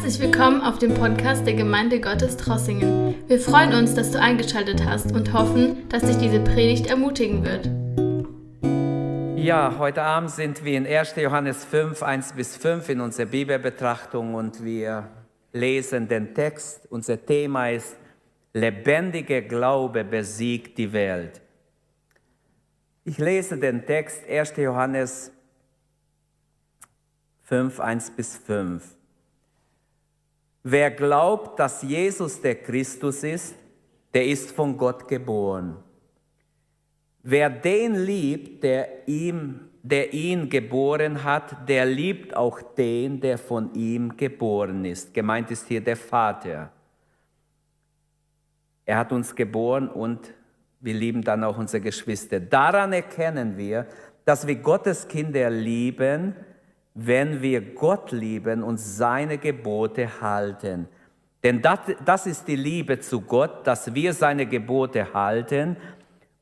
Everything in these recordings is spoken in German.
Herzlich willkommen auf dem Podcast der Gemeinde Gottes Trossingen. Wir freuen uns, dass du eingeschaltet hast und hoffen, dass dich diese Predigt ermutigen wird. Ja, heute Abend sind wir in 1. Johannes 5, 1 bis 5 in unserer Bibelbetrachtung und wir lesen den Text. Unser Thema ist Lebendiger Glaube besiegt die Welt. Ich lese den Text 1. Johannes 5, 1 bis 5. Wer glaubt, dass Jesus der Christus ist, der ist von Gott geboren. Wer den liebt, der, ihm, der ihn geboren hat, der liebt auch den, der von ihm geboren ist. Gemeint ist hier der Vater. Er hat uns geboren und wir lieben dann auch unsere Geschwister. Daran erkennen wir, dass wir Gottes Kinder lieben, wenn wir Gott lieben und seine Gebote halten. Denn das, das ist die Liebe zu Gott, dass wir seine Gebote halten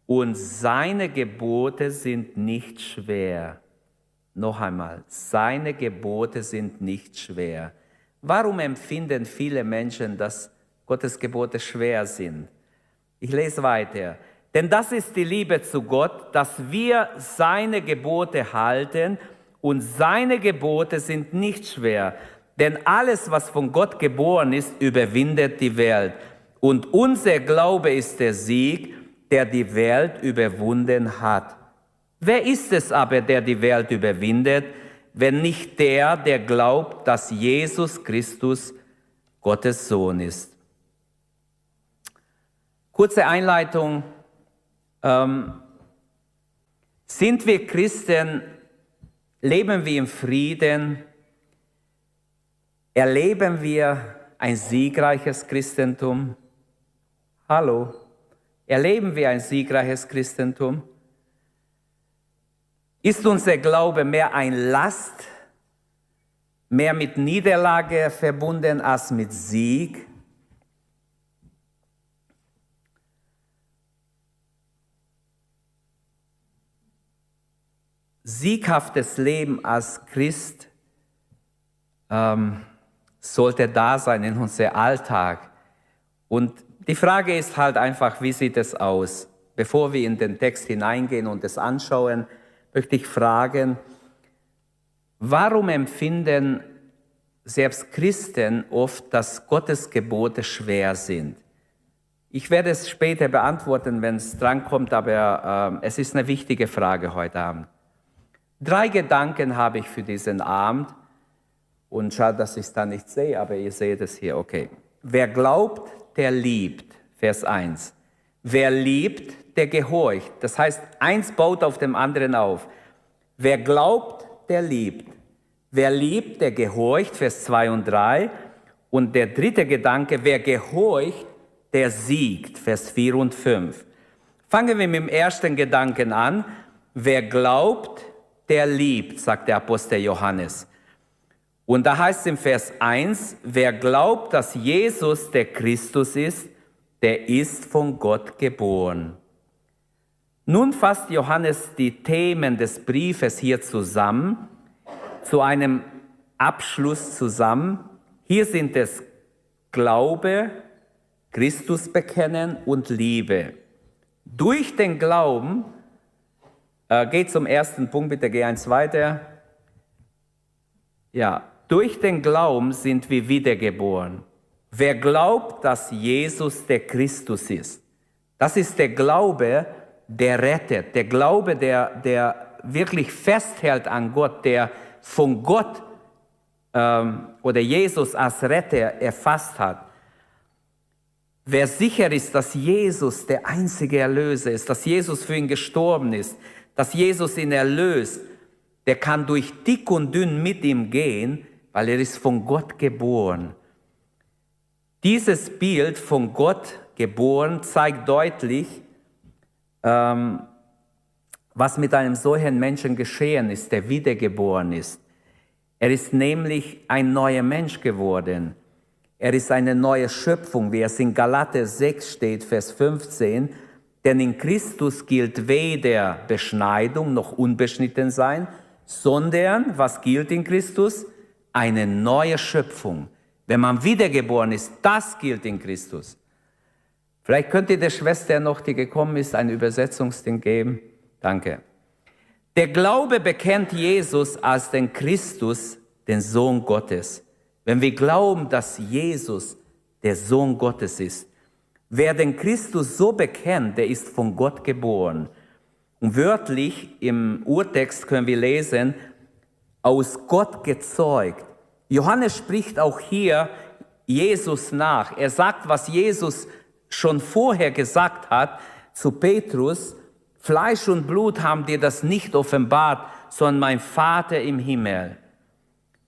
und seine Gebote sind nicht schwer. Noch einmal, seine Gebote sind nicht schwer. Warum empfinden viele Menschen, dass Gottes Gebote schwer sind? Ich lese weiter. Denn das ist die Liebe zu Gott, dass wir seine Gebote halten und seine Gebote sind nicht schwer, denn alles, was von Gott geboren ist, überwindet die Welt. Und unser Glaube ist der Sieg, der die Welt überwunden hat. Wer ist es aber, der die Welt überwindet, wenn nicht der, der glaubt, dass Jesus Christus Gottes Sohn ist? Kurze Einleitung. Ähm, sind wir Christen Leben wir im Frieden? Erleben wir ein siegreiches Christentum? Hallo? Erleben wir ein siegreiches Christentum? Ist unser Glaube mehr ein Last, mehr mit Niederlage verbunden als mit Sieg? Sieghaftes Leben als Christ ähm, sollte da sein in unserem Alltag. Und die Frage ist halt einfach, wie sieht es aus? Bevor wir in den Text hineingehen und es anschauen, möchte ich fragen, warum empfinden selbst Christen oft, dass Gottes Gebote schwer sind? Ich werde es später beantworten, wenn es drankommt, aber äh, es ist eine wichtige Frage heute Abend. Drei Gedanken habe ich für diesen Abend. Und schade, dass ich es da nicht sehe, aber ihr seht es hier, okay. Wer glaubt, der liebt. Vers 1. Wer liebt, der gehorcht. Das heißt, eins baut auf dem anderen auf. Wer glaubt, der liebt. Wer liebt, der gehorcht. Vers 2 und 3. Und der dritte Gedanke, wer gehorcht, der siegt. Vers 4 und 5. Fangen wir mit dem ersten Gedanken an. Wer glaubt, der liebt, sagt der Apostel Johannes. Und da heißt es im Vers 1, wer glaubt, dass Jesus der Christus ist, der ist von Gott geboren. Nun fasst Johannes die Themen des Briefes hier zusammen, zu einem Abschluss zusammen. Hier sind es Glaube, Christus bekennen und Liebe. Durch den Glauben äh, geht zum ersten Punkt, bitte geh eins weiter. Ja, durch den Glauben sind wir wiedergeboren. Wer glaubt, dass Jesus der Christus ist, das ist der Glaube, der rettet, der Glaube, der, der wirklich festhält an Gott, der von Gott ähm, oder Jesus als Retter erfasst hat. Wer sicher ist, dass Jesus der einzige Erlöser ist, dass Jesus für ihn gestorben ist, dass Jesus ihn erlöst, der kann durch dick und dünn mit ihm gehen, weil er ist von Gott geboren. Dieses Bild von Gott geboren zeigt deutlich, ähm, was mit einem solchen Menschen geschehen ist, der wiedergeboren ist. Er ist nämlich ein neuer Mensch geworden. Er ist eine neue Schöpfung, wie es in Galater 6 steht, Vers 15. Denn in Christus gilt weder Beschneidung noch unbeschnitten sein, sondern was gilt in Christus? Eine neue Schöpfung. Wenn man wiedergeboren ist, das gilt in Christus. Vielleicht könnt ihr der Schwester noch, die gekommen ist, ein Übersetzungsding geben. Danke. Der Glaube bekennt Jesus als den Christus, den Sohn Gottes. Wenn wir glauben, dass Jesus der Sohn Gottes ist, wer den Christus so bekennt, der ist von Gott geboren. Und wörtlich im Urtext können wir lesen, aus Gott gezeugt. Johannes spricht auch hier Jesus nach. Er sagt, was Jesus schon vorher gesagt hat zu Petrus, Fleisch und Blut haben dir das nicht offenbart, sondern mein Vater im Himmel.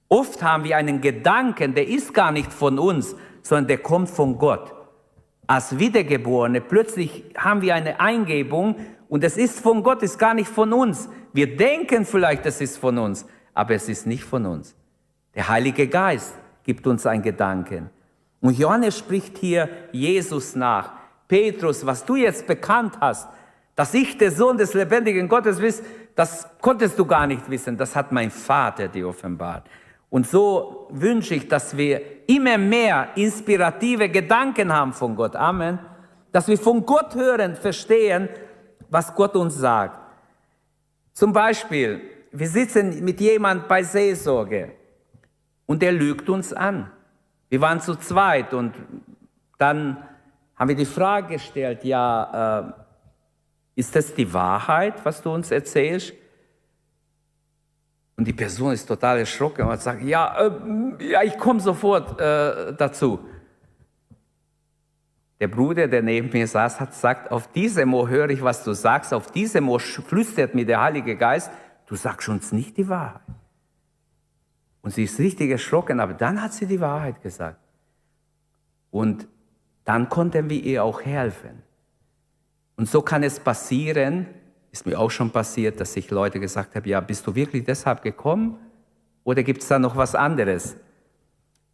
Oft haben wir einen Gedanken, der ist gar nicht von uns, sondern der kommt von Gott. Als Wiedergeborene plötzlich haben wir eine Eingebung und es ist von Gott, ist gar nicht von uns. Wir denken vielleicht, es ist von uns, aber es ist nicht von uns. Der Heilige Geist gibt uns einen Gedanken. Und Johannes spricht hier Jesus nach. Petrus, was du jetzt bekannt hast, dass ich der Sohn des lebendigen Gottes bist, das konntest du gar nicht wissen. Das hat mein Vater dir offenbart. Und so wünsche ich, dass wir immer mehr inspirative Gedanken haben von Gott. Amen. Dass wir von Gott hören, verstehen, was Gott uns sagt. Zum Beispiel, wir sitzen mit jemand bei Seelsorge und der lügt uns an. Wir waren zu zweit und dann haben wir die Frage gestellt, ja, äh, ist das die Wahrheit, was du uns erzählst? Und die Person ist total erschrocken und sagt, ja, äh, ja ich komme sofort äh, dazu. Der Bruder, der neben mir saß, hat gesagt, auf diesem Ohr höre ich, was du sagst, auf diesem Ohr flüstert mir der Heilige Geist, du sagst uns nicht die Wahrheit. Und sie ist richtig erschrocken, aber dann hat sie die Wahrheit gesagt. Und dann konnten wir ihr auch helfen. Und so kann es passieren, ist mir auch schon passiert, dass ich Leute gesagt habe, ja, bist du wirklich deshalb gekommen oder gibt es da noch was anderes?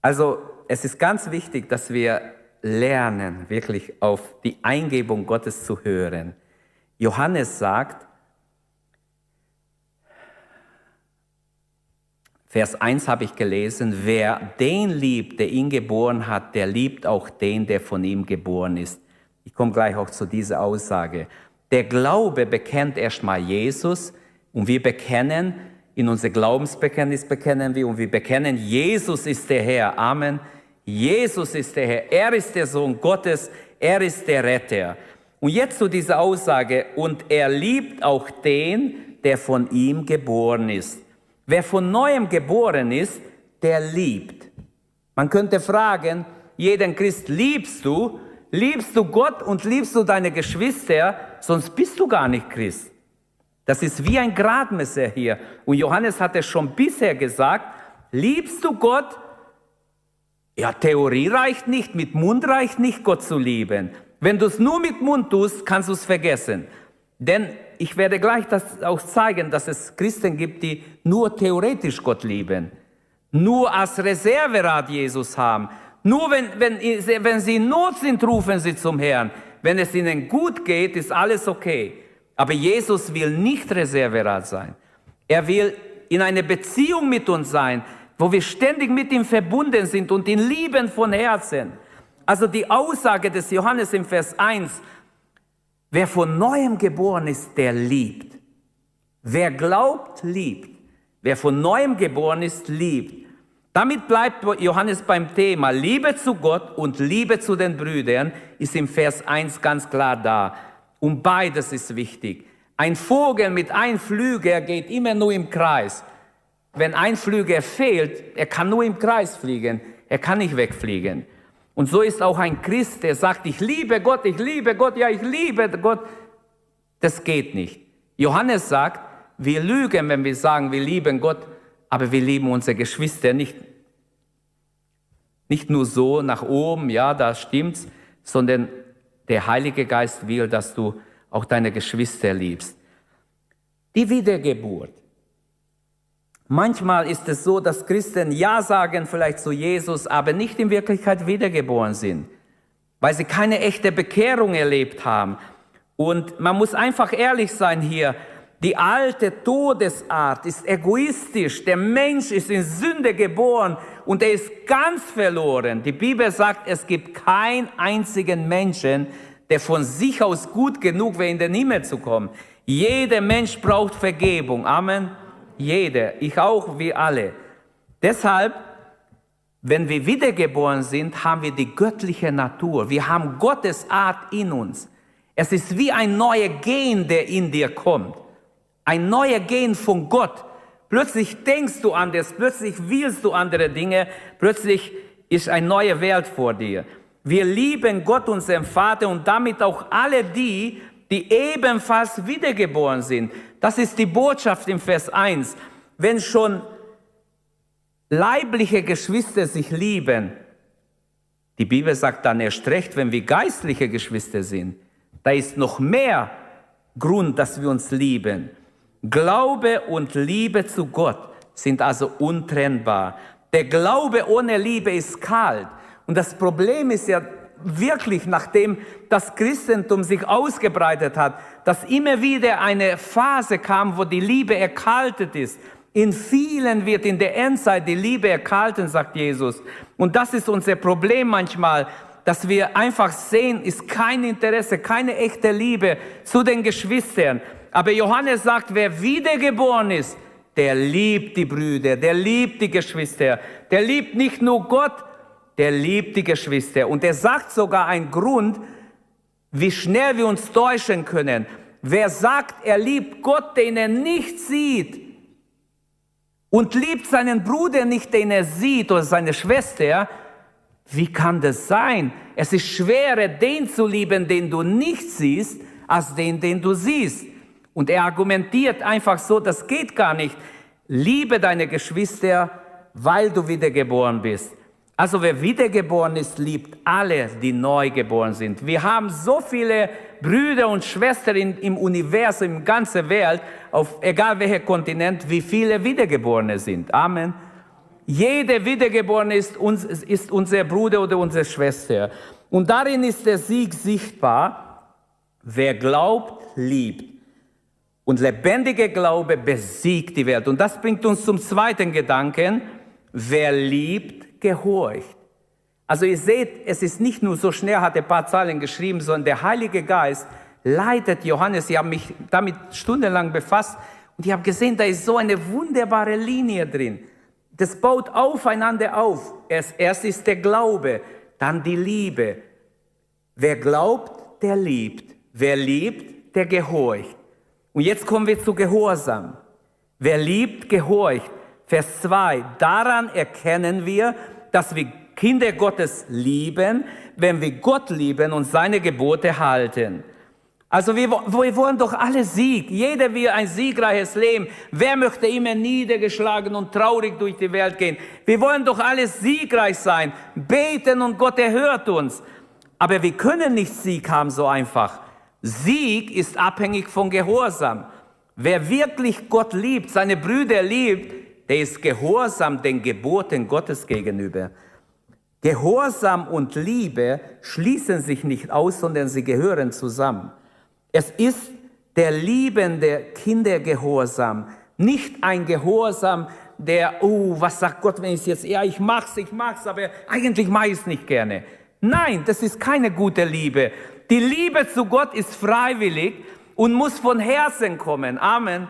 Also es ist ganz wichtig, dass wir lernen, wirklich auf die Eingebung Gottes zu hören. Johannes sagt, Vers 1 habe ich gelesen, wer den liebt, der ihn geboren hat, der liebt auch den, der von ihm geboren ist. Ich komme gleich auch zu dieser Aussage. Der Glaube bekennt erstmal Jesus und wir bekennen, in unser Glaubensbekenntnis bekennen wir und wir bekennen, Jesus ist der Herr. Amen. Jesus ist der Herr. Er ist der Sohn Gottes. Er ist der Retter. Und jetzt zu dieser Aussage, und er liebt auch den, der von ihm geboren ist. Wer von neuem geboren ist, der liebt. Man könnte fragen, jeden Christ liebst du? Liebst du Gott und liebst du deine Geschwister? Sonst bist du gar nicht Christ. Das ist wie ein Gradmesser hier. Und Johannes hat es schon bisher gesagt, liebst du Gott? Ja, Theorie reicht nicht, mit Mund reicht nicht, Gott zu lieben. Wenn du es nur mit Mund tust, kannst du es vergessen. Denn ich werde gleich das auch zeigen, dass es Christen gibt, die nur theoretisch Gott lieben, nur als Reserverad Jesus haben. Nur wenn, wenn, wenn sie in Not sind, rufen sie zum Herrn. Wenn es ihnen gut geht, ist alles okay. Aber Jesus will nicht Reserverad sein. Er will in einer Beziehung mit uns sein, wo wir ständig mit ihm verbunden sind und ihn lieben von Herzen. Also die Aussage des Johannes im Vers 1, Wer von neuem geboren ist, der liebt. Wer glaubt, liebt. Wer von neuem geboren ist, liebt. Damit bleibt Johannes beim Thema Liebe zu Gott und Liebe zu den Brüdern ist im Vers 1 ganz klar da. Und beides ist wichtig. Ein Vogel mit einem Flügel geht immer nur im Kreis. Wenn ein Flügel fehlt, er kann nur im Kreis fliegen, er kann nicht wegfliegen. Und so ist auch ein Christ, der sagt, ich liebe Gott, ich liebe Gott, ja, ich liebe Gott. Das geht nicht. Johannes sagt, wir lügen, wenn wir sagen, wir lieben Gott, aber wir lieben unsere Geschwister nicht, nicht nur so nach oben, ja, da stimmt's, sondern der Heilige Geist will, dass du auch deine Geschwister liebst. Die Wiedergeburt. Manchmal ist es so, dass Christen Ja sagen vielleicht zu Jesus, aber nicht in Wirklichkeit wiedergeboren sind, weil sie keine echte Bekehrung erlebt haben. Und man muss einfach ehrlich sein hier. Die alte Todesart ist egoistisch. Der Mensch ist in Sünde geboren und er ist ganz verloren. Die Bibel sagt, es gibt keinen einzigen Menschen, der von sich aus gut genug wäre, in den Himmel zu kommen. Jeder Mensch braucht Vergebung. Amen. Jeder. Ich auch, wir alle. Deshalb, wenn wir wiedergeboren sind, haben wir die göttliche Natur. Wir haben Gottes Art in uns. Es ist wie ein neuer Gen, der in dir kommt. Ein neuer Gen von Gott. Plötzlich denkst du anders, plötzlich willst du andere Dinge, plötzlich ist eine neue Welt vor dir. Wir lieben Gott, unseren Vater, und damit auch alle die, die ebenfalls wiedergeboren sind. Das ist die Botschaft im Vers 1. Wenn schon leibliche Geschwister sich lieben, die Bibel sagt dann erst recht, wenn wir geistliche Geschwister sind, da ist noch mehr Grund, dass wir uns lieben. Glaube und Liebe zu Gott sind also untrennbar. Der Glaube ohne Liebe ist kalt. Und das Problem ist ja wirklich, nachdem das Christentum sich ausgebreitet hat, dass immer wieder eine Phase kam, wo die Liebe erkaltet ist. In vielen wird in der Endzeit die Liebe erkalten, sagt Jesus. Und das ist unser Problem manchmal, dass wir einfach sehen, ist kein Interesse, keine echte Liebe zu den Geschwistern. Aber Johannes sagt, wer wiedergeboren ist, der liebt die Brüder, der liebt die Geschwister, der liebt nicht nur Gott, der liebt die Geschwister. Und er sagt sogar einen Grund, wie schnell wir uns täuschen können. Wer sagt, er liebt Gott, den er nicht sieht, und liebt seinen Bruder nicht, den er sieht, oder seine Schwester, wie kann das sein? Es ist schwerer, den zu lieben, den du nicht siehst, als den, den du siehst. Und er argumentiert einfach so, das geht gar nicht. Liebe deine Geschwister, weil du wiedergeboren bist. Also wer wiedergeboren ist, liebt alle, die neu geboren sind. Wir haben so viele Brüder und Schwestern im Universum, in ganzer Welt, auf egal welcher Kontinent, wie viele Wiedergeborene sind. Amen. Jeder Wiedergeborene ist, uns, ist unser Bruder oder unsere Schwester. Und darin ist der Sieg sichtbar. Wer glaubt, liebt. Und lebendiger Glaube besiegt die Welt. Und das bringt uns zum zweiten Gedanken. Wer liebt, gehorcht. Also ihr seht, es ist nicht nur so schnell, hat er ein paar Zeilen geschrieben, sondern der Heilige Geist leitet Johannes. Ich habe mich damit stundenlang befasst und ich habe gesehen, da ist so eine wunderbare Linie drin. Das baut aufeinander auf. Erst, erst ist der Glaube, dann die Liebe. Wer glaubt, der liebt. Wer liebt, der gehorcht. Und jetzt kommen wir zu Gehorsam. Wer liebt, gehorcht. Vers 2. Daran erkennen wir, dass wir Kinder Gottes lieben, wenn wir Gott lieben und seine Gebote halten. Also wir, wir wollen doch alle Sieg. Jeder will ein siegreiches Leben. Wer möchte immer niedergeschlagen und traurig durch die Welt gehen? Wir wollen doch alle siegreich sein, beten und Gott erhört uns. Aber wir können nicht Sieg haben so einfach. Sieg ist abhängig von Gehorsam. Wer wirklich Gott liebt, seine Brüder liebt, der ist gehorsam den Geboten Gottes gegenüber. Gehorsam und Liebe schließen sich nicht aus, sondern sie gehören zusammen. Es ist der liebende Kindergehorsam, nicht ein Gehorsam, der, oh, was sagt Gott, wenn ich es jetzt, ja, ich mach's, ich mach's, aber eigentlich mache ich es nicht gerne. Nein, das ist keine gute Liebe. Die Liebe zu Gott ist freiwillig und muss von Herzen kommen. Amen.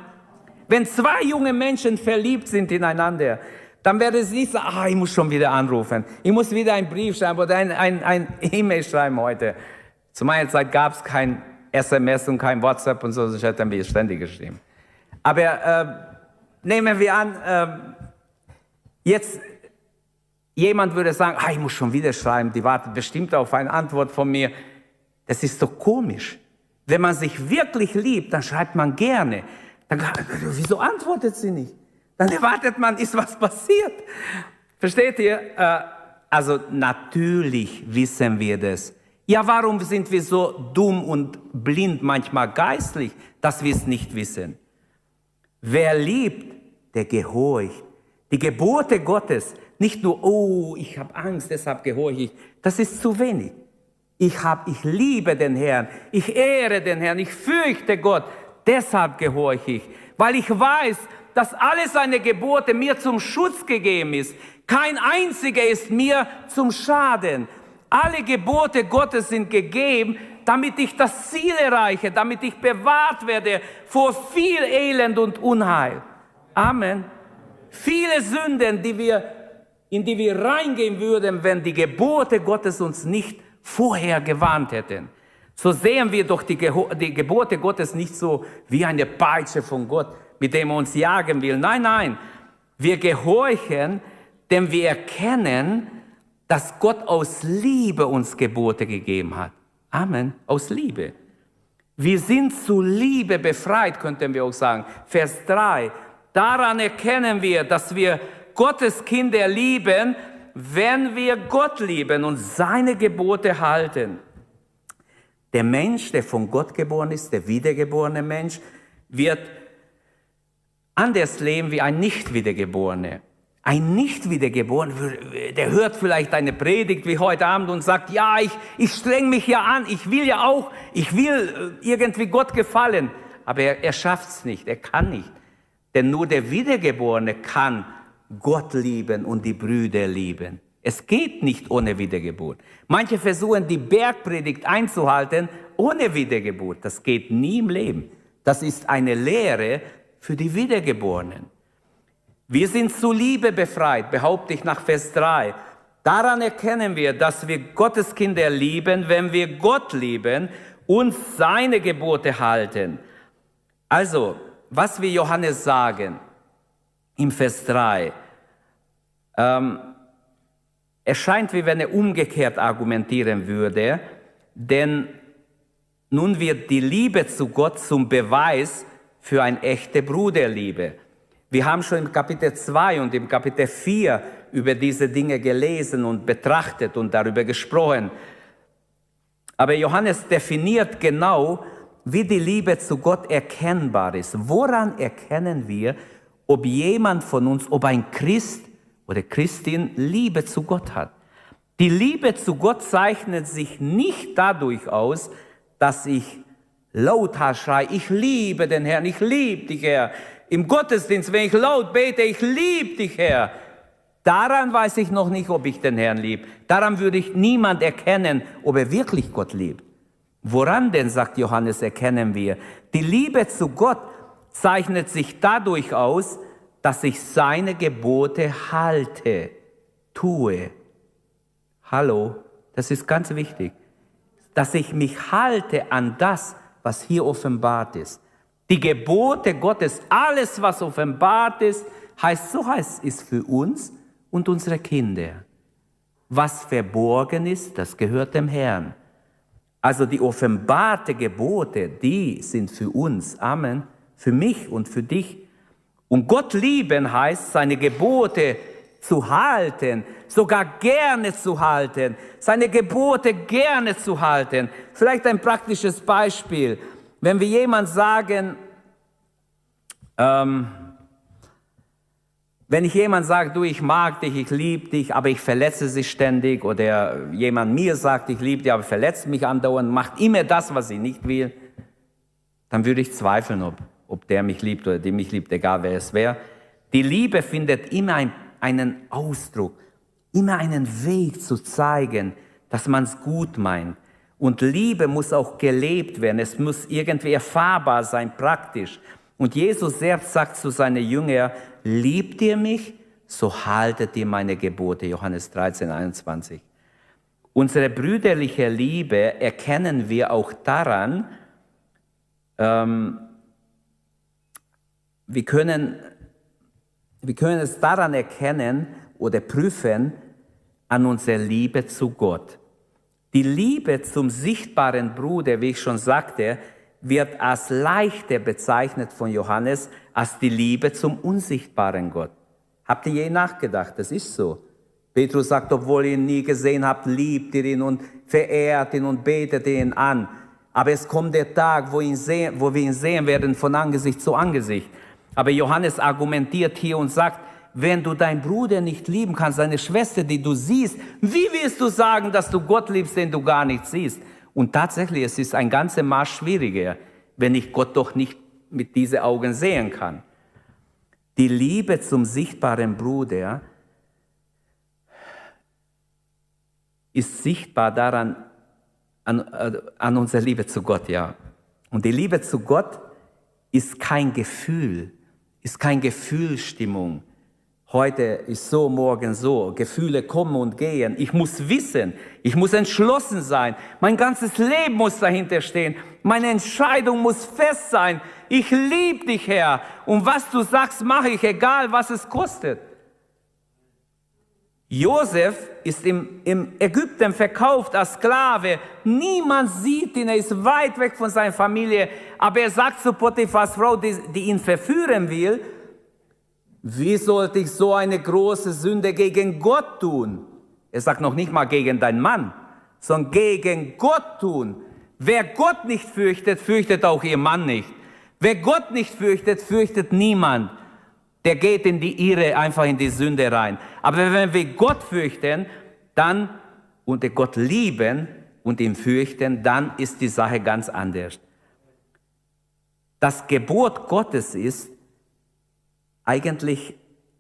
Wenn zwei junge Menschen verliebt sind ineinander, dann werde es nicht sagen, ah, ich muss schon wieder anrufen. Ich muss wieder einen Brief schreiben oder ein, ein, ein E-Mail schreiben heute. Zu meiner Zeit gab es kein SMS und kein WhatsApp und so, sonst hätten wir ständig geschrieben. Aber äh, nehmen wir an, äh, jetzt jemand würde sagen, ah, ich muss schon wieder schreiben, die wartet bestimmt auf eine Antwort von mir. Das ist doch komisch. Wenn man sich wirklich liebt, dann schreibt man gerne. Dann, wieso antwortet sie nicht? Dann erwartet man, ist was passiert. Versteht ihr? Äh, also natürlich wissen wir das. Ja, warum sind wir so dumm und blind manchmal geistlich, dass wir es nicht wissen? Wer liebt, der gehorcht. Die Gebote Gottes, nicht nur, oh, ich habe Angst, deshalb gehorche ich, das ist zu wenig. Ich, hab, ich liebe den Herrn, ich ehre den Herrn, ich fürchte Gott. Deshalb gehorche ich, weil ich weiß, dass alle seine Gebote mir zum Schutz gegeben ist. Kein einziger ist mir zum Schaden. Alle Gebote Gottes sind gegeben, damit ich das Ziel erreiche, damit ich bewahrt werde vor viel Elend und Unheil. Amen. Viele Sünden, die wir, in die wir reingehen würden, wenn die Gebote Gottes uns nicht vorher gewarnt hätten. So sehen wir doch die, die Gebote Gottes nicht so wie eine Peitsche von Gott, mit dem er uns jagen will. Nein, nein, wir gehorchen, denn wir erkennen, dass Gott aus Liebe uns Gebote gegeben hat. Amen, aus Liebe. Wir sind zu Liebe befreit, könnten wir auch sagen. Vers 3. Daran erkennen wir, dass wir Gottes Kinder lieben, wenn wir Gott lieben und seine Gebote halten. Der Mensch, der von Gott geboren ist, der wiedergeborene Mensch, wird anders leben wie ein nicht wiedergeborener. Ein nicht wiedergeborener, der hört vielleicht eine Predigt wie heute Abend und sagt, ja, ich, ich streng mich ja an, ich will ja auch, ich will äh, irgendwie Gott gefallen. Aber er, er schafft es nicht, er kann nicht. Denn nur der Wiedergeborene kann Gott lieben und die Brüder lieben. Es geht nicht ohne Wiedergeburt. Manche versuchen, die Bergpredigt einzuhalten ohne Wiedergeburt. Das geht nie im Leben. Das ist eine Lehre für die Wiedergeborenen. Wir sind zu Liebe befreit, behaupte ich nach Vers 3. Daran erkennen wir, dass wir Gottes Kinder lieben, wenn wir Gott lieben und seine Gebote halten. Also, was wir Johannes sagen im Vers 3, ähm, es scheint, wie wenn er umgekehrt argumentieren würde, denn nun wird die Liebe zu Gott zum Beweis für eine echte Bruderliebe. Wir haben schon im Kapitel 2 und im Kapitel 4 über diese Dinge gelesen und betrachtet und darüber gesprochen. Aber Johannes definiert genau, wie die Liebe zu Gott erkennbar ist. Woran erkennen wir, ob jemand von uns, ob ein Christ oder Christin Liebe zu Gott hat. Die Liebe zu Gott zeichnet sich nicht dadurch aus, dass ich lauthals schreie, ich liebe den Herrn, ich liebe dich, Herr. Im Gottesdienst, wenn ich laut bete, ich liebe dich, Herr. Daran weiß ich noch nicht, ob ich den Herrn liebe. Daran würde ich niemand erkennen, ob er wirklich Gott liebt. Woran denn, sagt Johannes, erkennen wir? Die Liebe zu Gott zeichnet sich dadurch aus, dass ich seine Gebote halte, tue. Hallo, das ist ganz wichtig. Dass ich mich halte an das, was hier offenbart ist. Die Gebote Gottes, alles, was offenbart ist, heißt, so heißt ist für uns und unsere Kinder. Was verborgen ist, das gehört dem Herrn. Also die offenbarte Gebote, die sind für uns, Amen, für mich und für dich und Gott lieben heißt, seine Gebote zu halten, sogar gerne zu halten, seine Gebote gerne zu halten. Vielleicht ein praktisches Beispiel. Wenn wir jemand sagen, ähm, wenn ich jemand sage, du, ich mag dich, ich liebe dich, aber ich verletze sie ständig, oder jemand mir sagt, ich liebe dich, aber verletzt mich andauernd, macht immer das, was ich nicht will, dann würde ich zweifeln, ob ob der mich liebt oder die mich liebt, egal wer es wäre. Die Liebe findet immer ein, einen Ausdruck, immer einen Weg zu zeigen, dass man es gut meint. Und Liebe muss auch gelebt werden. Es muss irgendwie erfahrbar sein, praktisch. Und Jesus selbst sagt zu seinen Jüngern, liebt ihr mich, so haltet ihr meine Gebote. Johannes 13, 21. Unsere brüderliche Liebe erkennen wir auch daran, ähm, wir können, wir können es daran erkennen oder prüfen an unserer Liebe zu Gott. Die Liebe zum sichtbaren Bruder, wie ich schon sagte, wird als leichter bezeichnet von Johannes als die Liebe zum unsichtbaren Gott. Habt ihr je nachgedacht? Das ist so. Petrus sagt, obwohl ihr ihn nie gesehen habt, liebt ihr ihn und verehrt ihn und betet ihn an. Aber es kommt der Tag, wo, ihn sehen, wo wir ihn sehen werden von Angesicht zu Angesicht. Aber Johannes argumentiert hier und sagt, wenn du deinen Bruder nicht lieben kannst, deine Schwester, die du siehst, wie willst du sagen, dass du Gott liebst, den du gar nicht siehst? Und tatsächlich, es ist ein ganzes Maß schwieriger, wenn ich Gott doch nicht mit diesen Augen sehen kann. Die Liebe zum sichtbaren Bruder ist sichtbar daran, an, äh, an unserer Liebe zu Gott, ja. Und die Liebe zu Gott ist kein Gefühl, ist kein Gefühlsstimmung. Heute ist so, morgen so. Gefühle kommen und gehen. Ich muss wissen, ich muss entschlossen sein. Mein ganzes Leben muss dahinter stehen. Meine Entscheidung muss fest sein. Ich liebe dich, Herr. Und was du sagst, mache ich, egal was es kostet. Josef ist im, im Ägypten verkauft als Sklave. Niemand sieht ihn, er ist weit weg von seiner Familie. Aber er sagt zu Potiphas Frau, die, die ihn verführen will, wie sollte ich so eine große Sünde gegen Gott tun? Er sagt noch nicht mal gegen deinen Mann, sondern gegen Gott tun. Wer Gott nicht fürchtet, fürchtet auch ihr Mann nicht. Wer Gott nicht fürchtet, fürchtet niemand. Der geht in die Irre, einfach in die Sünde rein. Aber wenn wir Gott fürchten, dann und Gott lieben und ihn fürchten, dann ist die Sache ganz anders. Das Gebot Gottes ist, eigentlich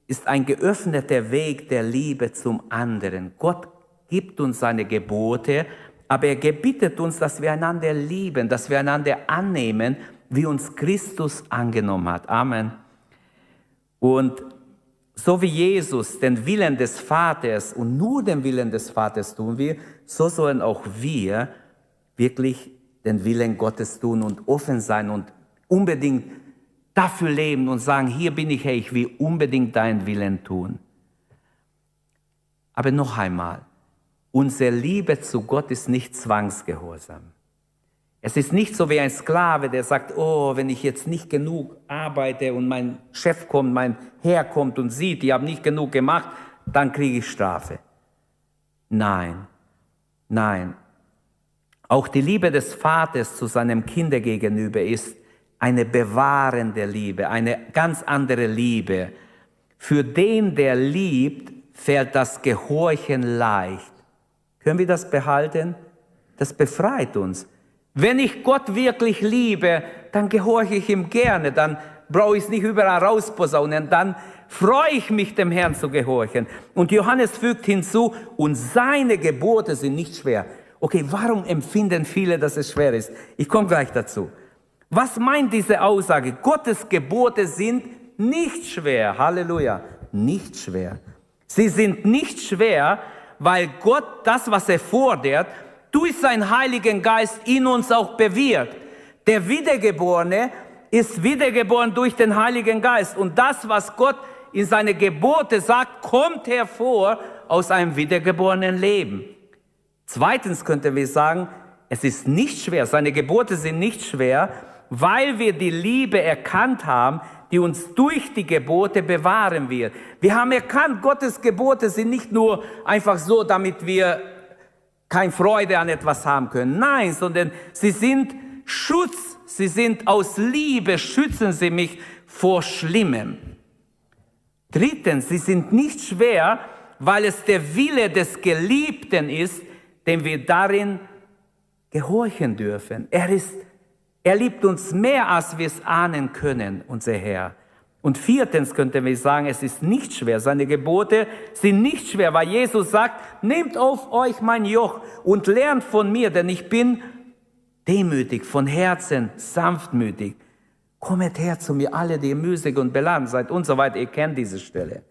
ist ein geöffneter Weg der Liebe zum anderen. Gott gibt uns seine Gebote, aber er gebietet uns, dass wir einander lieben, dass wir einander annehmen, wie uns Christus angenommen hat. Amen. Und so wie Jesus den Willen des Vaters und nur den Willen des Vaters tun wir, so sollen auch wir wirklich den Willen Gottes tun und offen sein und unbedingt dafür leben und sagen, hier bin ich, Herr, ich will unbedingt deinen Willen tun. Aber noch einmal, unsere Liebe zu Gott ist nicht zwangsgehorsam. Es ist nicht so wie ein Sklave, der sagt, oh, wenn ich jetzt nicht genug arbeite und mein Chef kommt, mein Herr kommt und sieht, ich habe nicht genug gemacht, dann kriege ich Strafe. Nein, nein. Auch die Liebe des Vaters zu seinem Kind gegenüber ist eine bewahrende Liebe, eine ganz andere Liebe. Für den, der liebt, fällt das Gehorchen leicht. Können wir das behalten? Das befreit uns. Wenn ich Gott wirklich liebe, dann gehorche ich ihm gerne, dann brauche ich es nicht überall rausposaunen, dann freue ich mich, dem Herrn zu gehorchen. Und Johannes fügt hinzu, und seine Gebote sind nicht schwer. Okay, warum empfinden viele, dass es schwer ist? Ich komme gleich dazu. Was meint diese Aussage? Gottes Gebote sind nicht schwer. Halleluja. Nicht schwer. Sie sind nicht schwer, weil Gott das, was er fordert, durch seinen Heiligen Geist in uns auch bewirkt. Der Wiedergeborene ist wiedergeboren durch den Heiligen Geist. Und das, was Gott in seine Gebote sagt, kommt hervor aus einem wiedergeborenen Leben. Zweitens könnten wir sagen, es ist nicht schwer, seine Gebote sind nicht schwer, weil wir die Liebe erkannt haben, die uns durch die Gebote bewahren wird. Wir haben erkannt, Gottes Gebote sind nicht nur einfach so, damit wir keine Freude an etwas haben können. Nein, sondern sie sind Schutz. Sie sind aus Liebe, schützen sie mich vor Schlimmem. Drittens, sie sind nicht schwer, weil es der Wille des Geliebten ist, dem wir darin gehorchen dürfen. Er ist er liebt uns mehr, als wir es ahnen können, unser Herr. Und viertens könnten wir sagen, es ist nicht schwer. Seine Gebote sind nicht schwer, weil Jesus sagt, nehmt auf euch mein Joch und lernt von mir, denn ich bin demütig, von Herzen sanftmütig. Kommet her zu mir, alle, die ihr müßig und beladen seid und so weiter. Ihr kennt diese Stelle.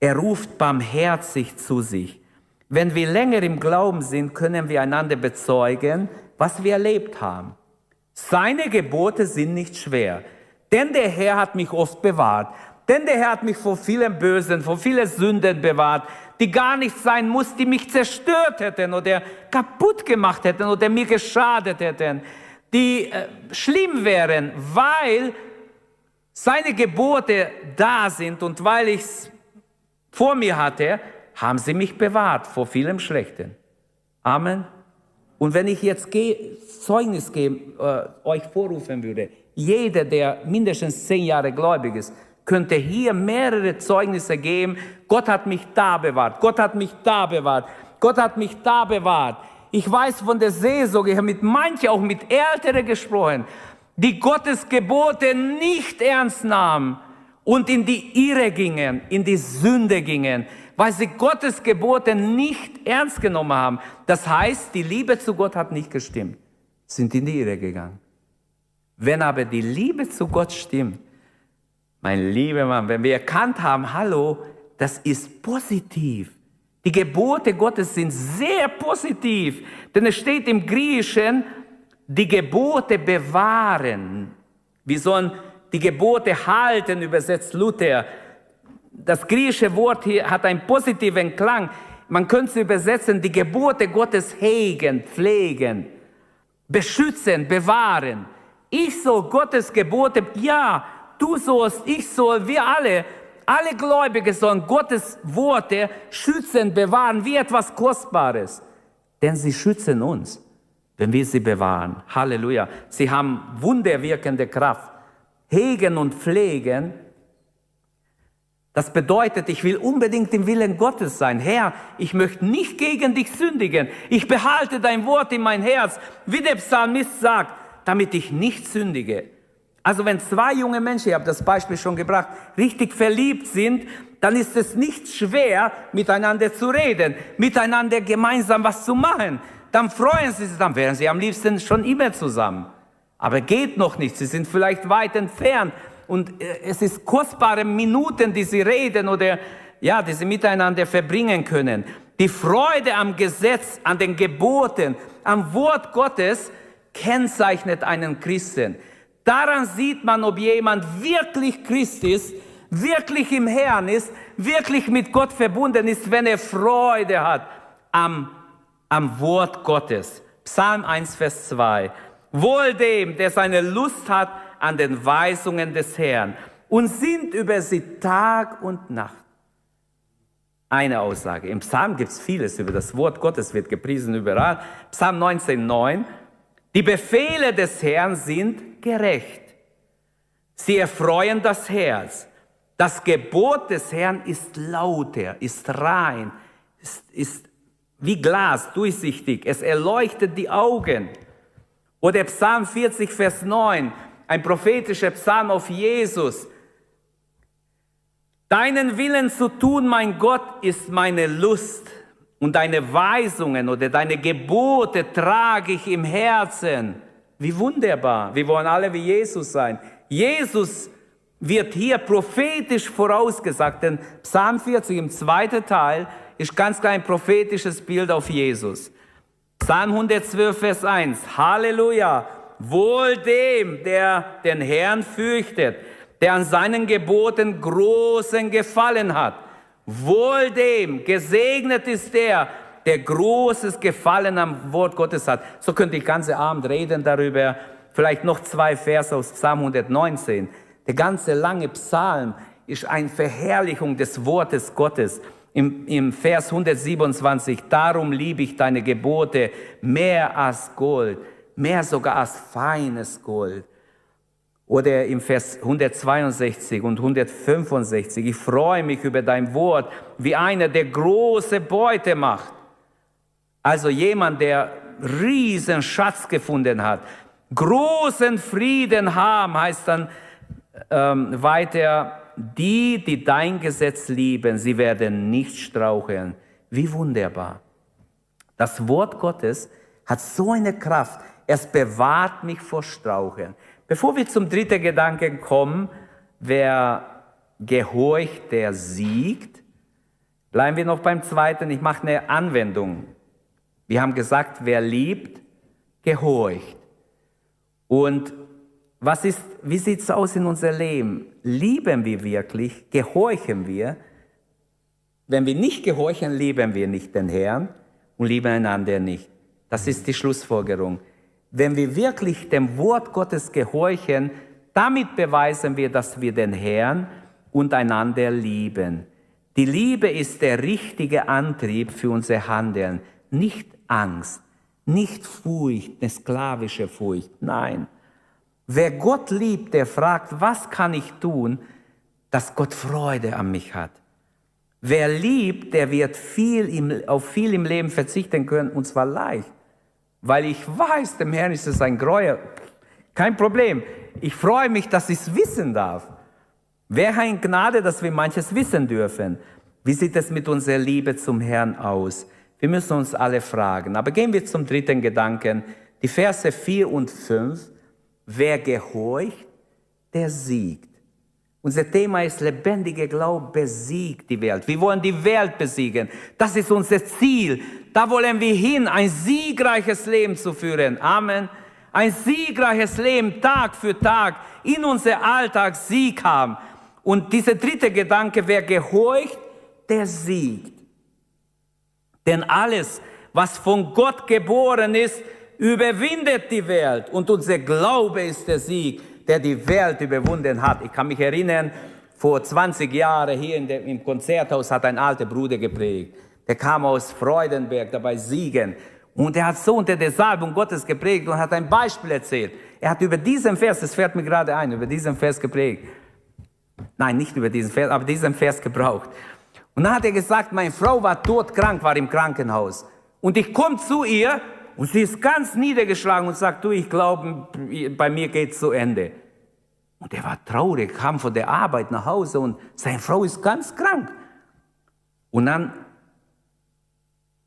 Er ruft barmherzig zu sich. Wenn wir länger im Glauben sind, können wir einander bezeugen, was wir erlebt haben. Seine Gebote sind nicht schwer, denn der Herr hat mich oft bewahrt. Denn der Herr hat mich vor vielen Bösen, vor vielen Sünden bewahrt, die gar nicht sein muss, die mich zerstört hätten oder kaputt gemacht hätten oder mir geschadet hätten, die äh, schlimm wären, weil seine Gebote da sind und weil ich es vor mir hatte, haben sie mich bewahrt vor vielem Schlechten. Amen. Und wenn ich jetzt Zeugnis geben, äh, euch vorrufen würde, jeder, der mindestens zehn Jahre gläubig ist, könnte hier mehrere Zeugnisse geben. Gott hat mich da bewahrt. Gott hat mich da bewahrt. Gott hat mich da bewahrt. Ich weiß von der Seelsorge, ich habe mit manchen, auch mit Älteren gesprochen, die Gottes Gebote nicht ernst nahmen und in die Irre gingen, in die Sünde gingen, weil sie Gottes Gebote nicht ernst genommen haben. Das heißt, die Liebe zu Gott hat nicht gestimmt, sind in die Irre gegangen. Wenn aber die Liebe zu Gott stimmt, mein lieber Mann, wenn wir erkannt haben, hallo, das ist positiv. Die Gebote Gottes sind sehr positiv, denn es steht im Griechischen, die Gebote bewahren. Wir sollen die Gebote halten, übersetzt Luther. Das griechische Wort hier hat einen positiven Klang. Man könnte es übersetzen, die Gebote Gottes hegen, pflegen, beschützen, bewahren. Ich soll Gottes Gebote, ja, du sollst, ich soll, wir alle, alle Gläubige sollen Gottes Worte schützen, bewahren, wie etwas Kostbares. Denn sie schützen uns, wenn wir sie bewahren. Halleluja. Sie haben wunderwirkende Kraft. Hegen und pflegen, das bedeutet, ich will unbedingt im Willen Gottes sein. Herr, ich möchte nicht gegen dich sündigen. Ich behalte dein Wort in mein Herz, wie der Psalmist sagt, damit ich nicht sündige. Also wenn zwei junge Menschen, ich habe das Beispiel schon gebracht, richtig verliebt sind, dann ist es nicht schwer, miteinander zu reden, miteinander gemeinsam was zu machen. Dann freuen sie sich, dann wären sie am liebsten schon immer zusammen. Aber geht noch nicht, sie sind vielleicht weit entfernt und äh, es ist kostbare Minuten, die sie reden oder ja, die sie miteinander verbringen können. Die Freude am Gesetz, an den Geboten, am Wort Gottes kennzeichnet einen Christen. Daran sieht man, ob jemand wirklich Christ ist, wirklich im Herrn ist, wirklich mit Gott verbunden ist, wenn er Freude hat am, am Wort Gottes. Psalm 1, Vers 2. Wohl dem, der seine Lust hat an den Weisungen des Herrn und sinnt über sie Tag und Nacht. Eine Aussage. Im Psalm gibt es vieles über das Wort Gottes, wird gepriesen überall. Psalm 19, 9. Die Befehle des Herrn sind gerecht. Sie erfreuen das Herz. Das Gebot des Herrn ist lauter, ist rein, ist, ist wie Glas, durchsichtig. Es erleuchtet die Augen. Oder Psalm 40, Vers 9, ein prophetischer Psalm auf Jesus. Deinen Willen zu tun, mein Gott, ist meine Lust und deine Weisungen oder deine Gebote trage ich im Herzen. Wie wunderbar. Wir wollen alle wie Jesus sein. Jesus wird hier prophetisch vorausgesagt, denn Psalm 40 im zweiten Teil ist ganz klar ein prophetisches Bild auf Jesus. Psalm 112, Vers 1. Halleluja. Wohl dem, der den Herrn fürchtet, der an seinen Geboten großen Gefallen hat. Wohl dem, gesegnet ist der, der großes Gefallen am Wort Gottes hat. So könnte ich ganze Abend reden darüber. Vielleicht noch zwei Verse aus Psalm 119. Der ganze lange Psalm ist eine Verherrlichung des Wortes Gottes. Im, Im Vers 127, darum liebe ich deine Gebote mehr als Gold, mehr sogar als feines Gold. Oder im Vers 162 und 165, ich freue mich über dein Wort, wie einer, der große Beute macht. Also jemand, der riesen Schatz gefunden hat. Großen Frieden haben, heißt dann ähm, weiter, die, die dein Gesetz lieben, sie werden nicht straucheln. Wie wunderbar. Das Wort Gottes hat so eine Kraft. Es bewahrt mich vor Straucheln. Bevor wir zum dritten Gedanken kommen, wer gehorcht, der siegt, bleiben wir noch beim zweiten. Ich mache eine Anwendung. Wir haben gesagt, wer liebt, gehorcht. Und was ist, wie sieht es aus in unserem Leben? Lieben wir wirklich? Gehorchen wir? Wenn wir nicht gehorchen, lieben wir nicht den Herrn und lieben einander nicht. Das ist die Schlussfolgerung. Wenn wir wirklich dem Wort Gottes gehorchen, damit beweisen wir, dass wir den Herrn und einander lieben. Die Liebe ist der richtige Antrieb für unser Handeln, nicht Angst, nicht Furcht, eine sklavische Furcht. Nein. Wer Gott liebt, der fragt, was kann ich tun, dass Gott Freude an mich hat. Wer liebt, der wird viel im, auf viel im Leben verzichten können, und zwar leicht weil ich weiß, dem Herrn ist es ein Gräuel. Kein Problem. Ich freue mich, dass ich es wissen darf. Wäre ein Gnade, dass wir manches wissen dürfen. Wie sieht es mit unserer Liebe zum Herrn aus? Wir müssen uns alle fragen. Aber gehen wir zum dritten Gedanken. Die Verse 4 und 5. Wer gehorcht, der siegt. Unser Thema ist lebendige Glaube besiegt die Welt. Wir wollen die Welt besiegen. Das ist unser Ziel. Da wollen wir hin, ein siegreiches Leben zu führen. Amen. Ein siegreiches Leben Tag für Tag in unser Alltag Sieg haben. Und dieser dritte Gedanke, wer gehorcht, der siegt. Denn alles, was von Gott geboren ist, überwindet die Welt. Und unser Glaube ist der Sieg der die Welt überwunden hat. Ich kann mich erinnern, vor 20 Jahren hier in dem, im Konzerthaus hat ein alter Bruder geprägt. Der kam aus Freudenberg, dabei Siegen. Und er hat so unter der Salbung Gottes geprägt und hat ein Beispiel erzählt. Er hat über diesen Vers, das fährt mir gerade ein, über diesen Vers geprägt. Nein, nicht über diesen Vers, aber diesen Vers gebraucht. Und dann hat er gesagt, meine Frau war todkrank, war im Krankenhaus. Und ich komme zu ihr und sie ist ganz niedergeschlagen und sagt, du, ich glaube, bei mir geht's zu Ende. Und er war traurig, kam von der Arbeit nach Hause und seine Frau ist ganz krank. Und dann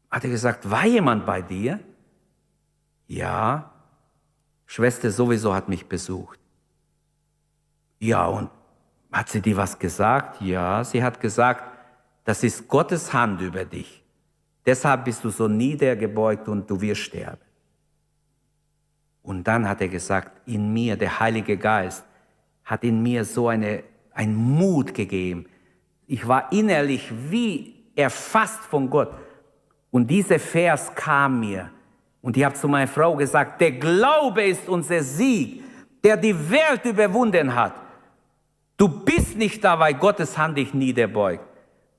hat er gesagt, war jemand bei dir? Ja, Schwester sowieso hat mich besucht. Ja, und hat sie dir was gesagt? Ja, sie hat gesagt, das ist Gottes Hand über dich. Deshalb bist du so niedergebeugt und du wirst sterben. Und dann hat er gesagt, in mir, der Heilige Geist, hat in mir so eine, ein Mut gegeben. Ich war innerlich wie erfasst von Gott. Und dieser Vers kam mir. Und ich habe zu meiner Frau gesagt, der Glaube ist unser Sieg, der die Welt überwunden hat. Du bist nicht da, weil Gottes Hand dich niederbeugt.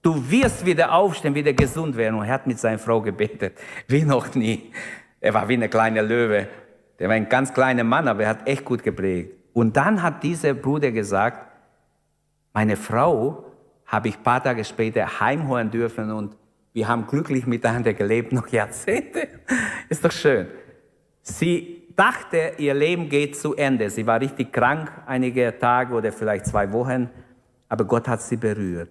Du wirst wieder aufstehen, wieder gesund werden. Und er hat mit seiner Frau gebetet, wie noch nie. Er war wie eine kleine Löwe. Der war ein ganz kleiner Mann, aber er hat echt gut geprägt. Und dann hat dieser Bruder gesagt, meine Frau habe ich paar Tage später heimholen dürfen und wir haben glücklich miteinander gelebt, noch Jahrzehnte. Ist doch schön. Sie dachte, ihr Leben geht zu Ende. Sie war richtig krank, einige Tage oder vielleicht zwei Wochen, aber Gott hat sie berührt.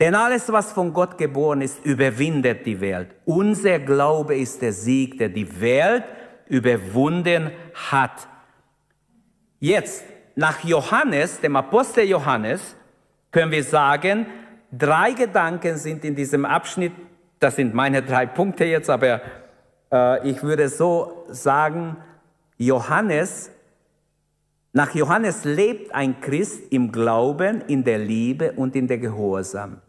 Denn alles, was von Gott geboren ist, überwindet die Welt. Unser Glaube ist der Sieg, der die Welt überwunden hat. Jetzt, nach Johannes, dem Apostel Johannes, können wir sagen, drei Gedanken sind in diesem Abschnitt, das sind meine drei Punkte jetzt, aber äh, ich würde so sagen, Johannes, nach Johannes lebt ein Christ im Glauben, in der Liebe und in der Gehorsam.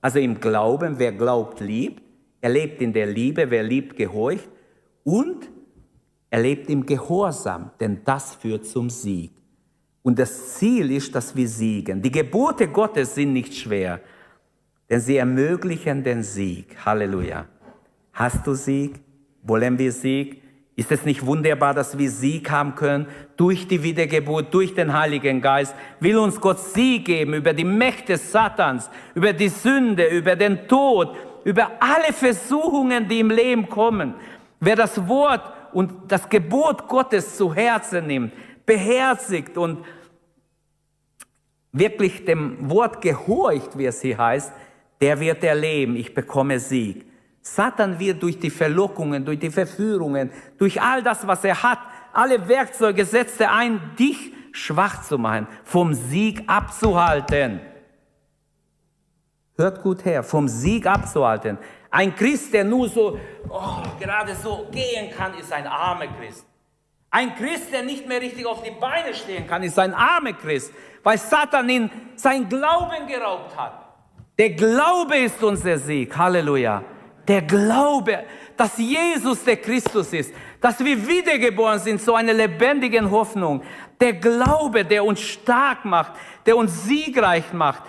Also im Glauben, wer glaubt, liebt. Er lebt in der Liebe, wer liebt, gehorcht. Und er lebt im Gehorsam, denn das führt zum Sieg. Und das Ziel ist, dass wir siegen. Die Gebote Gottes sind nicht schwer, denn sie ermöglichen den Sieg. Halleluja. Hast du Sieg? Wollen wir Sieg? Ist es nicht wunderbar, dass wir Sieg haben können durch die Wiedergeburt, durch den Heiligen Geist? Will uns Gott Sieg geben über die Mächte Satans, über die Sünde, über den Tod, über alle Versuchungen, die im Leben kommen. Wer das Wort und das Gebot Gottes zu Herzen nimmt, beherzigt und wirklich dem Wort gehorcht, wie es hier heißt, der wird erleben, ich bekomme Sieg. Satan wird durch die Verlockungen, durch die Verführungen, durch all das, was er hat, alle Werkzeuge setzt er ein, dich schwach zu machen, vom Sieg abzuhalten. Hört gut her, vom Sieg abzuhalten. Ein Christ, der nur so, oh, gerade so gehen kann, ist ein armer Christ. Ein Christ, der nicht mehr richtig auf die Beine stehen kann, ist ein armer Christ, weil Satan ihn sein Glauben geraubt hat. Der Glaube ist unser Sieg. Halleluja. Der Glaube, dass Jesus der Christus ist, dass wir wiedergeboren sind zu einer lebendigen Hoffnung. Der Glaube, der uns stark macht, der uns siegreich macht.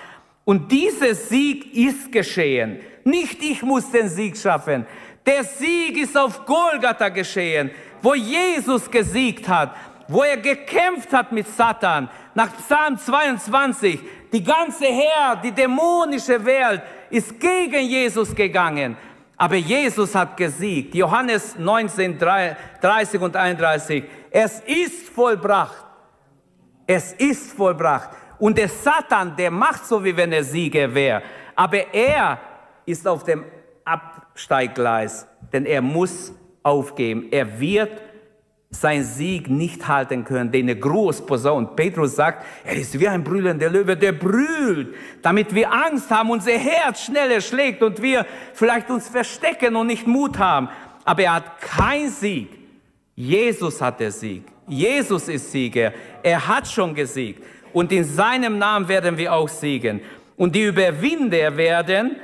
Und dieser Sieg ist geschehen. Nicht ich muss den Sieg schaffen. Der Sieg ist auf Golgatha geschehen, wo Jesus gesiegt hat, wo er gekämpft hat mit Satan. Nach Psalm 22, die ganze Herr, die dämonische Welt ist gegen Jesus gegangen. Aber Jesus hat gesiegt. Johannes 19, 30 und 31. Es ist vollbracht. Es ist vollbracht. Und der Satan, der macht so, wie wenn er Sieger wäre. Aber er ist auf dem Absteiggleis, denn er muss aufgeben. Er wird sein Sieg nicht halten können, den er groß. Petrus sagt, er ist wie ein brüllender Löwe, der brüllt, damit wir Angst haben, unser Herz schneller schlägt und wir vielleicht uns verstecken und nicht Mut haben. Aber er hat keinen Sieg. Jesus hat den Sieg. Jesus ist Sieger. Er hat schon gesiegt. Und in seinem Namen werden wir auch siegen. Und die Überwinder werden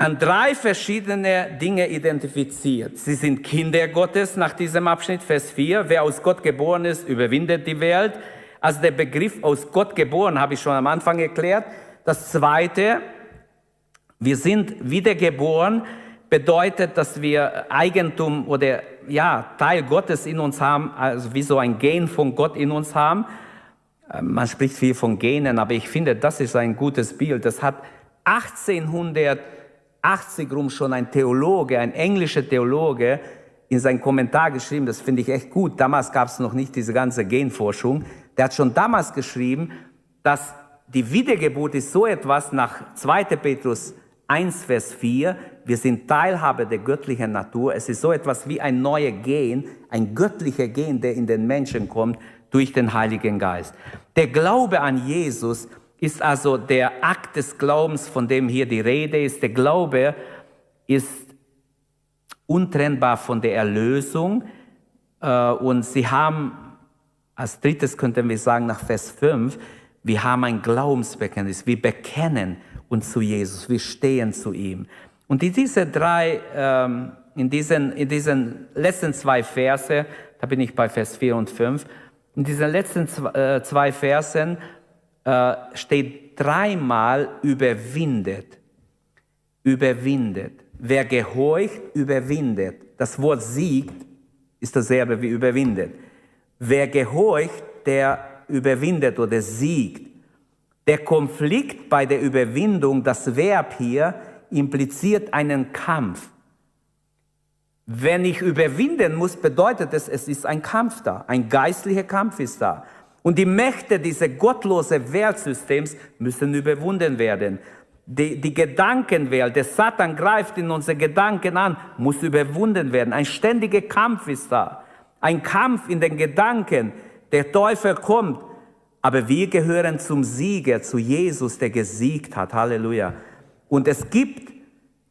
an drei verschiedene Dinge identifiziert. Sie sind Kinder Gottes nach diesem Abschnitt, Vers 4. Wer aus Gott geboren ist, überwindet die Welt. Also der Begriff aus Gott geboren habe ich schon am Anfang erklärt. Das zweite, wir sind wiedergeboren, bedeutet, dass wir Eigentum oder ja, Teil Gottes in uns haben, also wie so ein Gen von Gott in uns haben. Man spricht viel von Genen, aber ich finde, das ist ein gutes Bild. Das hat 1800 80 rum schon ein Theologe, ein englischer Theologe, in seinem Kommentar geschrieben, das finde ich echt gut. Damals gab es noch nicht diese ganze Genforschung. Der hat schon damals geschrieben, dass die Wiedergeburt ist so etwas nach 2. Petrus 1, Vers 4. Wir sind Teilhabe der göttlichen Natur. Es ist so etwas wie ein neuer Gen, ein göttlicher Gen, der in den Menschen kommt durch den Heiligen Geist. Der Glaube an Jesus ist also der Akt des Glaubens, von dem hier die Rede ist. Der Glaube ist untrennbar von der Erlösung. Äh, und sie haben, als drittes könnten wir sagen, nach Vers 5, wir haben ein Glaubensbekenntnis. Wir bekennen uns zu Jesus. Wir stehen zu ihm. Und in diese drei, ähm, in diesen, in diesen letzten zwei Verse, da bin ich bei Vers 4 und 5, in diesen letzten äh, zwei Versen äh, steht dreimal überwindet. Überwindet. Wer gehorcht, überwindet. Das Wort siegt ist dasselbe wie überwindet. Wer gehorcht, der überwindet oder siegt. Der Konflikt bei der Überwindung, das Verb hier, impliziert einen Kampf. Wenn ich überwinden muss, bedeutet es, es ist ein Kampf da. Ein geistlicher Kampf ist da. Und die Mächte dieses gottlosen Weltsystems müssen überwunden werden. Die, die Gedankenwelt, der Satan greift in unsere Gedanken an, muss überwunden werden. Ein ständiger Kampf ist da. Ein Kampf in den Gedanken. Der Teufel kommt. Aber wir gehören zum Sieger, zu Jesus, der gesiegt hat. Halleluja. Und es gibt,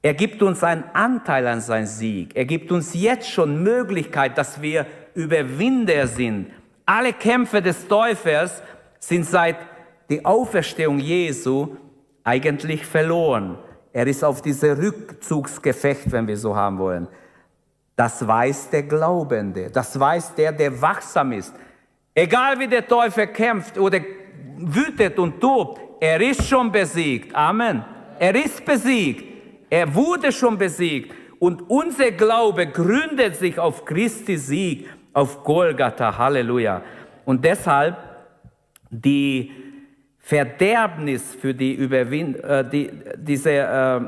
er gibt uns einen Anteil an seinem Sieg. Er gibt uns jetzt schon Möglichkeit, dass wir Überwinder sind alle Kämpfe des Teufels sind seit der Auferstehung Jesu eigentlich verloren. Er ist auf diese Rückzugsgefecht, wenn wir so haben wollen. Das weiß der Glaubende, das weiß der, der wachsam ist. Egal wie der Teufel kämpft oder wütet und tobt, er ist schon besiegt. Amen. Er ist besiegt. Er wurde schon besiegt. Und unser Glaube gründet sich auf Christi Sieg auf Golgatha, Halleluja. Und deshalb die Verderbnis für die Überwindung, äh, die, diese äh,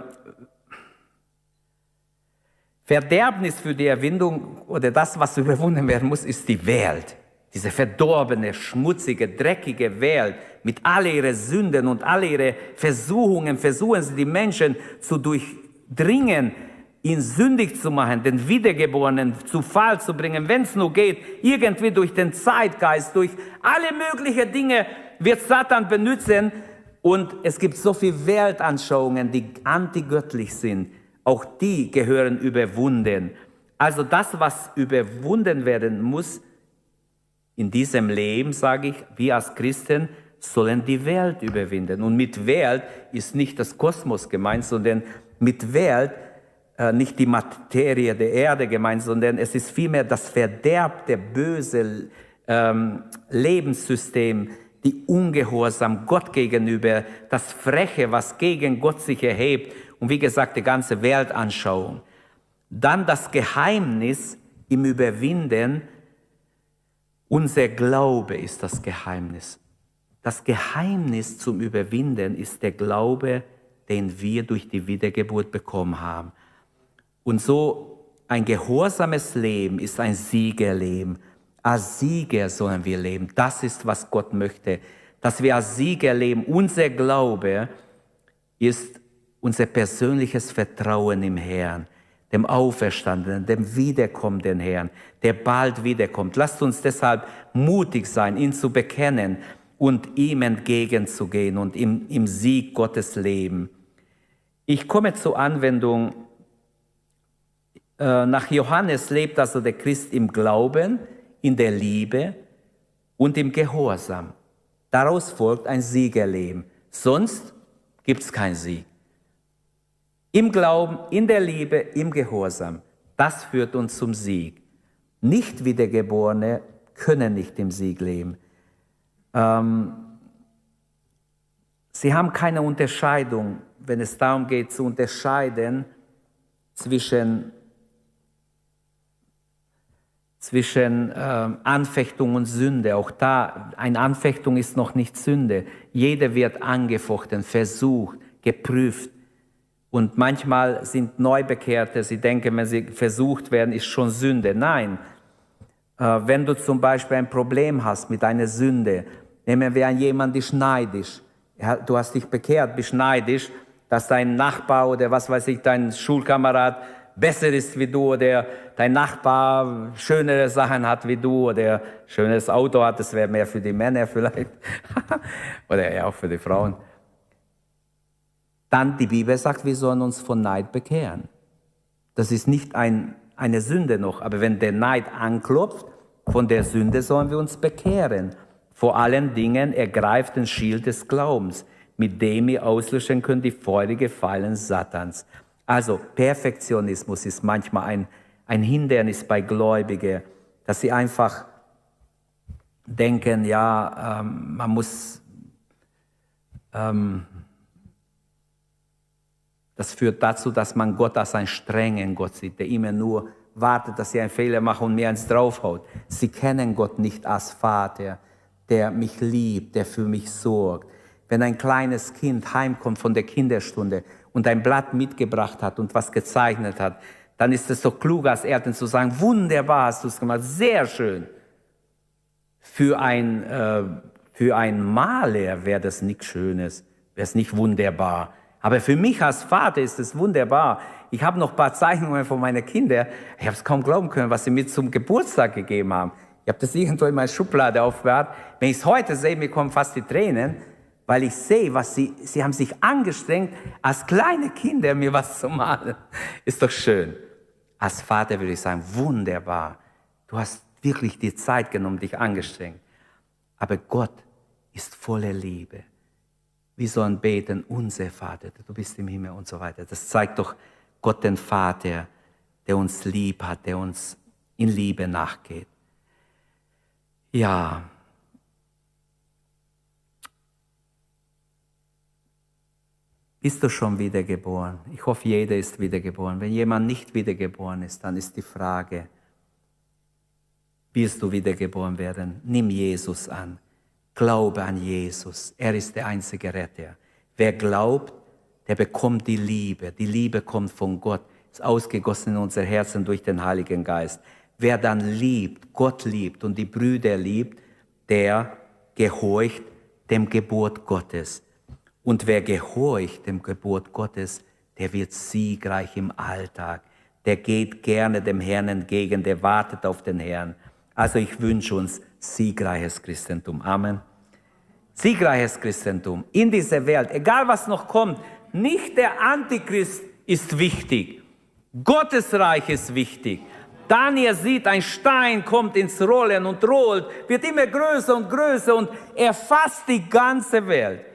Verderbnis für die Erwindung oder das, was überwunden werden muss, ist die Welt. Diese verdorbene, schmutzige, dreckige Welt mit all ihren Sünden und all ihren Versuchungen, versuchen sie die Menschen zu durchdringen ihn sündig zu machen, den Wiedergeborenen zu Fall zu bringen, wenn es nur geht, irgendwie durch den Zeitgeist, durch alle möglichen Dinge wird Satan benutzen. Und es gibt so viele Weltanschauungen, die antigöttlich sind. Auch die gehören überwunden. Also das, was überwunden werden muss in diesem Leben, sage ich, wir als Christen sollen die Welt überwinden. Und mit Welt ist nicht das Kosmos gemeint, sondern mit Welt nicht die Materie der Erde gemeint, sondern es ist vielmehr das verderbte, böse ähm, Lebenssystem, die Ungehorsam Gott gegenüber, das Freche, was gegen Gott sich erhebt und wie gesagt die ganze Weltanschauung. Dann das Geheimnis im Überwinden, unser Glaube ist das Geheimnis. Das Geheimnis zum Überwinden ist der Glaube, den wir durch die Wiedergeburt bekommen haben. Und so ein gehorsames Leben ist ein Siegerleben. Als Sieger sollen wir leben. Das ist, was Gott möchte, dass wir als Sieger leben. Unser Glaube ist unser persönliches Vertrauen im Herrn, dem Auferstandenen, dem wiederkommenden Herrn, der bald wiederkommt. Lasst uns deshalb mutig sein, ihn zu bekennen und ihm entgegenzugehen und im, im Sieg Gottes leben. Ich komme zur Anwendung. Äh, nach Johannes lebt also der Christ im Glauben, in der Liebe und im Gehorsam. Daraus folgt ein Siegerleben. Sonst gibt es keinen Sieg. Im Glauben, in der Liebe, im Gehorsam. Das führt uns zum Sieg. Nicht Wiedergeborene können nicht im Sieg leben. Ähm, sie haben keine Unterscheidung, wenn es darum geht zu unterscheiden zwischen, zwischen ähm, Anfechtung und Sünde. Auch da, eine Anfechtung ist noch nicht Sünde. Jeder wird angefochten, versucht, geprüft. Und manchmal sind Neubekehrte, sie denken, wenn sie versucht werden, ist schon Sünde. Nein, äh, wenn du zum Beispiel ein Problem hast mit einer Sünde, nehmen wir an, jemand ist neidisch. Du hast dich bekehrt, bist neidisch, dass dein Nachbar oder was weiß ich, dein Schulkamerad besser ist wie du oder dein Nachbar schönere Sachen hat wie du oder schönes Auto hat, das wäre mehr für die Männer vielleicht oder ja auch für die Frauen. Dann die Bibel sagt, wir sollen uns von Neid bekehren. Das ist nicht ein, eine Sünde noch, aber wenn der Neid anklopft, von der Sünde sollen wir uns bekehren. Vor allen Dingen ergreift den Schild des Glaubens, mit dem ihr auslöschen könnt die feurige Pfeilen Satans. Also Perfektionismus ist manchmal ein, ein Hindernis bei Gläubigen, dass sie einfach denken, ja, ähm, man muss ähm, das führt dazu, dass man Gott als einen strengen Gott sieht, der immer nur wartet, dass sie einen Fehler machen und mir eins draufhaut. Sie kennen Gott nicht als Vater, der mich liebt, der für mich sorgt. Wenn ein kleines Kind heimkommt von der Kinderstunde und ein Blatt mitgebracht hat und was gezeichnet hat, dann ist es so klug als Eltern zu sagen, wunderbar hast du es gemacht, sehr schön. Für ein, äh, für ein Maler wäre das nichts Schönes, wäre es nicht wunderbar. Aber für mich als Vater ist es wunderbar. Ich habe noch ein paar Zeichnungen von meinen Kindern. Ich habe es kaum glauben können, was sie mir zum Geburtstag gegeben haben. Ich habe das irgendwo in meiner Schublade aufbewahrt. Wenn ich es heute sehe, mir kommen fast die Tränen, weil ich sehe, was sie, sie haben sich angestrengt, als kleine Kinder mir was zu malen. Ist doch schön. Als Vater würde ich sagen, wunderbar. Du hast wirklich die Zeit genommen, dich angestrengt. Aber Gott ist voller Liebe wir sollen beten, unser Vater, du bist im Himmel und so weiter. Das zeigt doch Gott den Vater, der uns lieb hat, der uns in Liebe nachgeht. Ja. Bist du schon wiedergeboren? Ich hoffe, jeder ist wiedergeboren. Wenn jemand nicht wiedergeboren ist, dann ist die Frage, wirst du wiedergeboren werden? Nimm Jesus an. Glaube an Jesus. Er ist der einzige Retter. Wer glaubt, der bekommt die Liebe. Die Liebe kommt von Gott, ist ausgegossen in unser Herzen durch den Heiligen Geist. Wer dann liebt, Gott liebt und die Brüder liebt, der gehorcht dem Gebot Gottes. Und wer gehorcht dem Gebot Gottes, der wird siegreich im Alltag. Der geht gerne dem Herrn entgegen, der wartet auf den Herrn. Also ich wünsche uns siegreiches Christentum. Amen. Siegreiches Christentum in dieser Welt, egal was noch kommt, nicht der Antichrist ist wichtig. Gottes Reich ist wichtig. Daniel sieht, ein Stein kommt ins Rollen und rollt, wird immer größer und größer und erfasst die ganze Welt.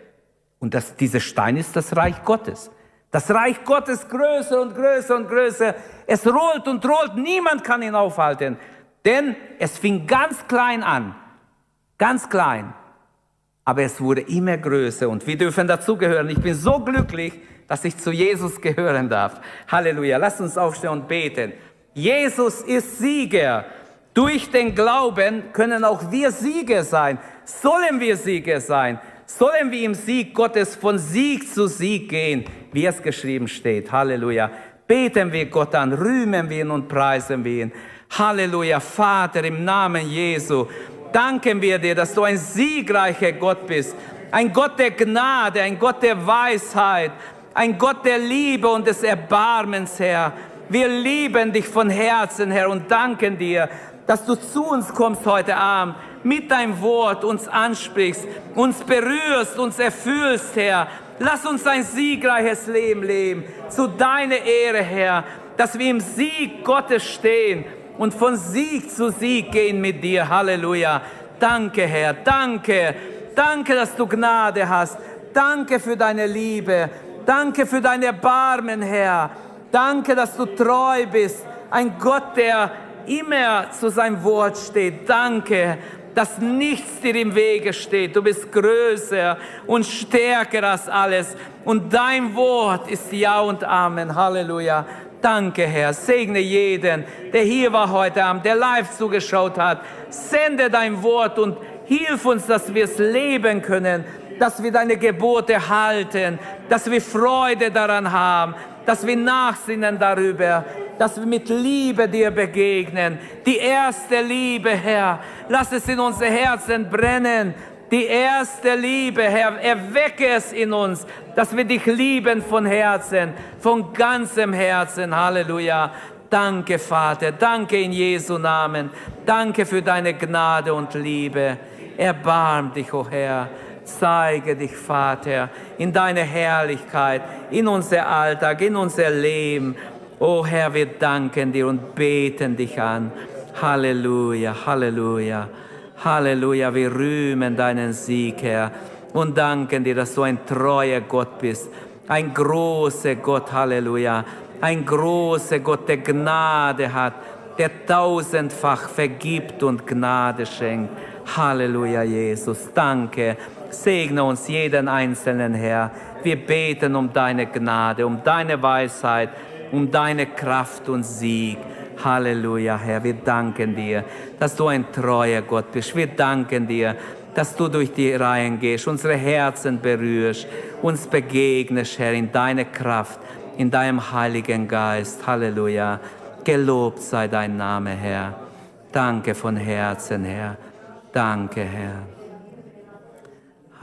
Und das, dieser Stein ist das Reich Gottes. Das Reich Gottes größer und größer und größer. Es rollt und rollt, niemand kann ihn aufhalten. Denn es fing ganz klein an, ganz klein, aber es wurde immer größer und wir dürfen dazugehören. Ich bin so glücklich, dass ich zu Jesus gehören darf. Halleluja. Lasst uns aufstehen und beten. Jesus ist Sieger. Durch den Glauben können auch wir Sieger sein. Sollen wir Sieger sein? Sollen wir im Sieg Gottes von Sieg zu Sieg gehen, wie es geschrieben steht. Halleluja. Beten wir Gott an, rühmen wir ihn und preisen wir ihn. Halleluja, Vater, im Namen Jesu, danken wir dir, dass du ein siegreicher Gott bist, ein Gott der Gnade, ein Gott der Weisheit, ein Gott der Liebe und des Erbarmens, Herr. Wir lieben dich von Herzen, Herr, und danken dir, dass du zu uns kommst heute Abend, mit deinem Wort uns ansprichst, uns berührst, uns erfüllst, Herr. Lass uns ein siegreiches Leben leben, zu deiner Ehre, Herr, dass wir im Sieg Gottes stehen und von Sieg zu Sieg gehen mit dir. Halleluja. Danke, Herr. Danke. Danke, dass du Gnade hast. Danke für deine Liebe. Danke für dein Erbarmen, Herr. Danke, dass du treu bist. Ein Gott, der immer zu seinem Wort steht. Danke, dass nichts dir im Wege steht. Du bist größer und stärker als alles. Und dein Wort ist Ja und Amen. Halleluja. Danke, Herr. Segne jeden, der hier war heute Abend, der live zugeschaut hat. Sende dein Wort und hilf uns, dass wir es leben können, dass wir deine Gebote halten, dass wir Freude daran haben, dass wir nachsinnen darüber, dass wir mit Liebe dir begegnen. Die erste Liebe, Herr, lass es in unsere Herzen brennen. Die erste Liebe, Herr, erwecke es in uns, dass wir dich lieben von Herzen, von ganzem Herzen. Halleluja. Danke, Vater. Danke in Jesu Namen. Danke für deine Gnade und Liebe. Erbarm dich, o oh Herr. Zeige dich, Vater, in deine Herrlichkeit, in unser Alltag, in unser Leben. O oh Herr, wir danken dir und beten dich an. Halleluja, Halleluja, Halleluja. Wir rühmen deinen Sieg, Herr, und danken dir, dass du ein treuer Gott bist. Ein großer Gott, Halleluja. Ein großer Gott, der Gnade hat, der tausendfach vergibt und Gnade schenkt. Halleluja, Jesus. Danke. Segne uns jeden Einzelnen, Herr. Wir beten um deine Gnade, um deine Weisheit um deine Kraft und Sieg. Halleluja, Herr, wir danken dir, dass du ein treuer Gott bist. Wir danken dir, dass du durch die Reihen gehst, unsere Herzen berührst, uns begegnest, Herr, in deine Kraft, in deinem Heiligen Geist. Halleluja. Gelobt sei dein Name, Herr. Danke von Herzen, Herr. Danke, Herr.